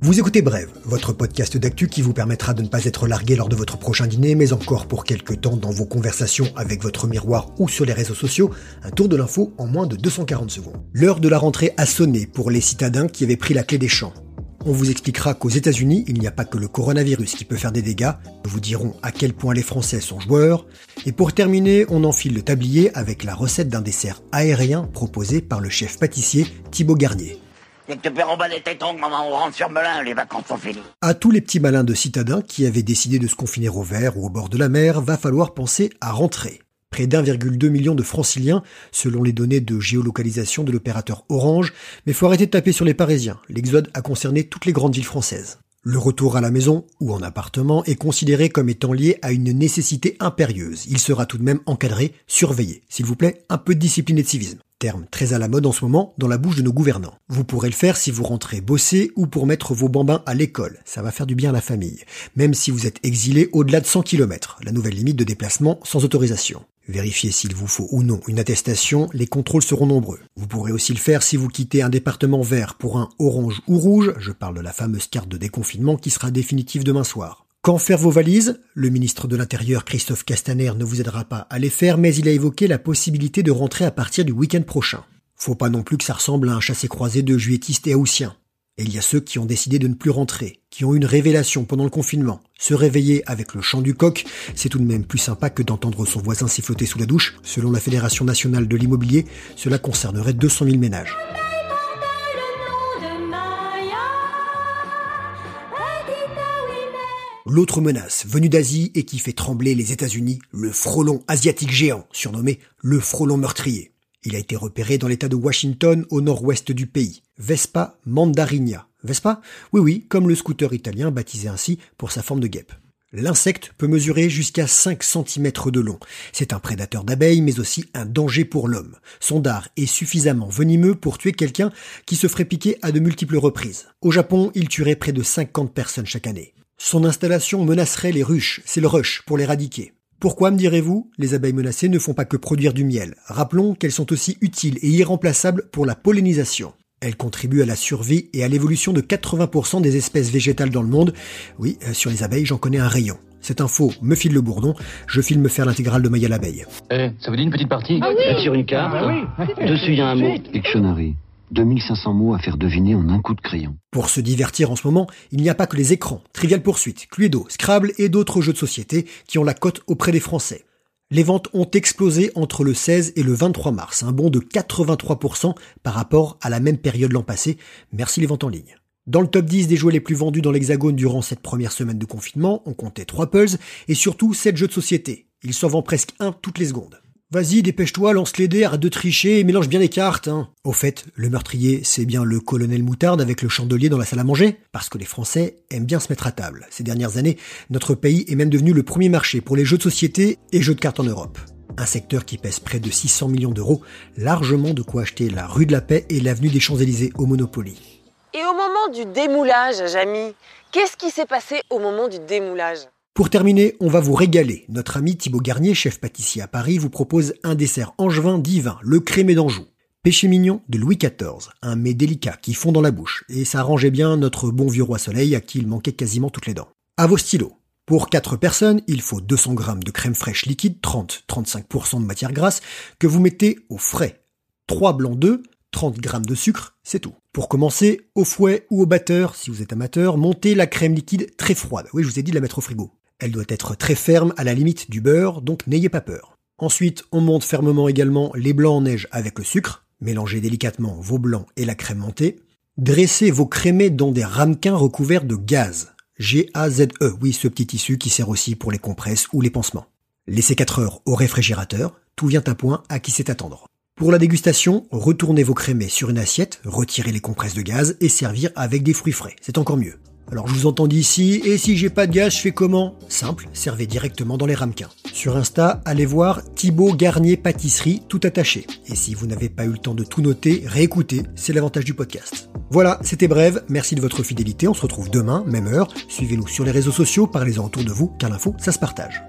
Vous écoutez Brève, votre podcast d'actu qui vous permettra de ne pas être largué lors de votre prochain dîner, mais encore pour quelques temps dans vos conversations avec votre miroir ou sur les réseaux sociaux, un tour de l'info en moins de 240 secondes. L'heure de la rentrée a sonné pour les citadins qui avaient pris la clé des champs. On vous expliquera qu'aux États-Unis, il n'y a pas que le coronavirus qui peut faire des dégâts. Nous vous dirons à quel point les Français sont joueurs. Et pour terminer, on enfile le tablier avec la recette d'un dessert aérien proposé par le chef pâtissier Thibaut Garnier. Dès que tu peux remballer tes tongs, maman, on rentre sur Melun, les vacances sont finies. À tous les petits malins de citadins qui avaient décidé de se confiner au vert ou au bord de la mer, va falloir penser à rentrer. Près d'1,2 million de franciliens, selon les données de géolocalisation de l'opérateur Orange, mais faut arrêter de taper sur les Parisiens. L'exode a concerné toutes les grandes villes françaises. Le retour à la maison ou en appartement est considéré comme étant lié à une nécessité impérieuse. Il sera tout de même encadré, surveillé. S'il vous plaît, un peu de discipline et de civisme. Terme très à la mode en ce moment dans la bouche de nos gouvernants. Vous pourrez le faire si vous rentrez bosser ou pour mettre vos bambins à l'école. Ça va faire du bien à la famille. Même si vous êtes exilé au-delà de 100 km, la nouvelle limite de déplacement sans autorisation. Vérifiez s'il vous faut ou non une attestation, les contrôles seront nombreux. Vous pourrez aussi le faire si vous quittez un département vert pour un orange ou rouge, je parle de la fameuse carte de déconfinement qui sera définitive demain soir. Quand faire vos valises? Le ministre de l'Intérieur Christophe Castaner ne vous aidera pas à les faire, mais il a évoqué la possibilité de rentrer à partir du week-end prochain. Faut pas non plus que ça ressemble à un chassé-croisé de juilletistes et haussiens. Et il y a ceux qui ont décidé de ne plus rentrer, qui ont eu une révélation pendant le confinement. Se réveiller avec le chant du coq, c'est tout de même plus sympa que d'entendre son voisin siffloter sous la douche. Selon la Fédération nationale de l'immobilier, cela concernerait 200 000 ménages. L'autre menace, venue d'Asie et qui fait trembler les États-Unis, le frelon asiatique géant, surnommé le frelon meurtrier. Il a été repéré dans l'état de Washington au nord-ouest du pays. Vespa mandarinia. Vespa Oui oui, comme le scooter italien baptisé ainsi pour sa forme de guêpe. L'insecte peut mesurer jusqu'à 5 cm de long. C'est un prédateur d'abeilles, mais aussi un danger pour l'homme. Son dard est suffisamment venimeux pour tuer quelqu'un qui se ferait piquer à de multiples reprises. Au Japon, il tuerait près de 50 personnes chaque année. Son installation menacerait les ruches, c'est le rush pour l'éradiquer. Pourquoi, me direz-vous? Les abeilles menacées ne font pas que produire du miel. Rappelons qu'elles sont aussi utiles et irremplaçables pour la pollinisation. Elles contribuent à la survie et à l'évolution de 80% des espèces végétales dans le monde. Oui, euh, sur les abeilles, j'en connais un rayon. Cette info me file le bourdon, je filme faire l'intégrale de Maya l'abeille. Eh, ça vous dit une petite partie Ah oui. Sur une carte, Ah oui. dessus il y a un mot. Dictionary. 2500 mots à faire deviner en un coup de crayon. Pour se divertir en ce moment, il n'y a pas que les écrans, Trivial Poursuite, Cluedo, Scrabble et d'autres jeux de société qui ont la cote auprès des Français. Les ventes ont explosé entre le 16 et le 23 mars, un bond de 83% par rapport à la même période l'an passé. Merci les ventes en ligne. Dans le top 10 des jouets les plus vendus dans l'Hexagone durant cette première semaine de confinement, on comptait 3 puzzles et surtout 7 jeux de société. Il s'en vend presque un toutes les secondes. Vas-y, dépêche-toi, lance les dés, arrête de tricher et mélange bien les cartes. Hein. Au fait, le meurtrier, c'est bien le colonel Moutarde avec le chandelier dans la salle à manger Parce que les Français aiment bien se mettre à table. Ces dernières années, notre pays est même devenu le premier marché pour les jeux de société et jeux de cartes en Europe. Un secteur qui pèse près de 600 millions d'euros, largement de quoi acheter la rue de la Paix et l'avenue des Champs-Élysées au Monopoly. Et au moment du démoulage, Jamy, qu'est-ce qui s'est passé au moment du démoulage? Pour terminer, on va vous régaler. Notre ami Thibaut Garnier, chef pâtissier à Paris, vous propose un dessert angevin divin, le crémé d'Anjou. Péché mignon de Louis XIV, un mets délicat qui fond dans la bouche, et ça arrangeait bien notre bon vieux roi soleil à qui il manquait quasiment toutes les dents. À vos stylos. Pour 4 personnes, il faut 200 g de crème fraîche liquide, 30-35% de matière grasse, que vous mettez au frais. 3 blancs d'œufs, 30 g de sucre, c'est tout. Pour commencer, au fouet ou au batteur, si vous êtes amateur, montez la crème liquide très froide. Oui, je vous ai dit de la mettre au frigo. Elle doit être très ferme, à la limite du beurre, donc n'ayez pas peur. Ensuite, on monte fermement également les blancs en neige avec le sucre. Mélangez délicatement vos blancs et la crème montée. Dressez vos crémés dans des ramequins recouverts de gaz. G-A-Z-E, oui, ce petit tissu qui sert aussi pour les compresses ou les pansements. Laissez 4 heures au réfrigérateur, tout vient à point à qui sait attendre. Pour la dégustation, retournez vos crémés sur une assiette, retirez les compresses de gaz et servir avec des fruits frais. C'est encore mieux. Alors je vous entends d'ici, et si j'ai pas de gaz, je fais comment? Simple, servez directement dans les ramequins. Sur Insta, allez voir Thibaut Garnier Pâtisserie, tout attaché. Et si vous n'avez pas eu le temps de tout noter, réécoutez, c'est l'avantage du podcast. Voilà, c'était bref, merci de votre fidélité, on se retrouve demain, même heure. Suivez-nous sur les réseaux sociaux, parlez-en autour de vous, car l'info, ça se partage.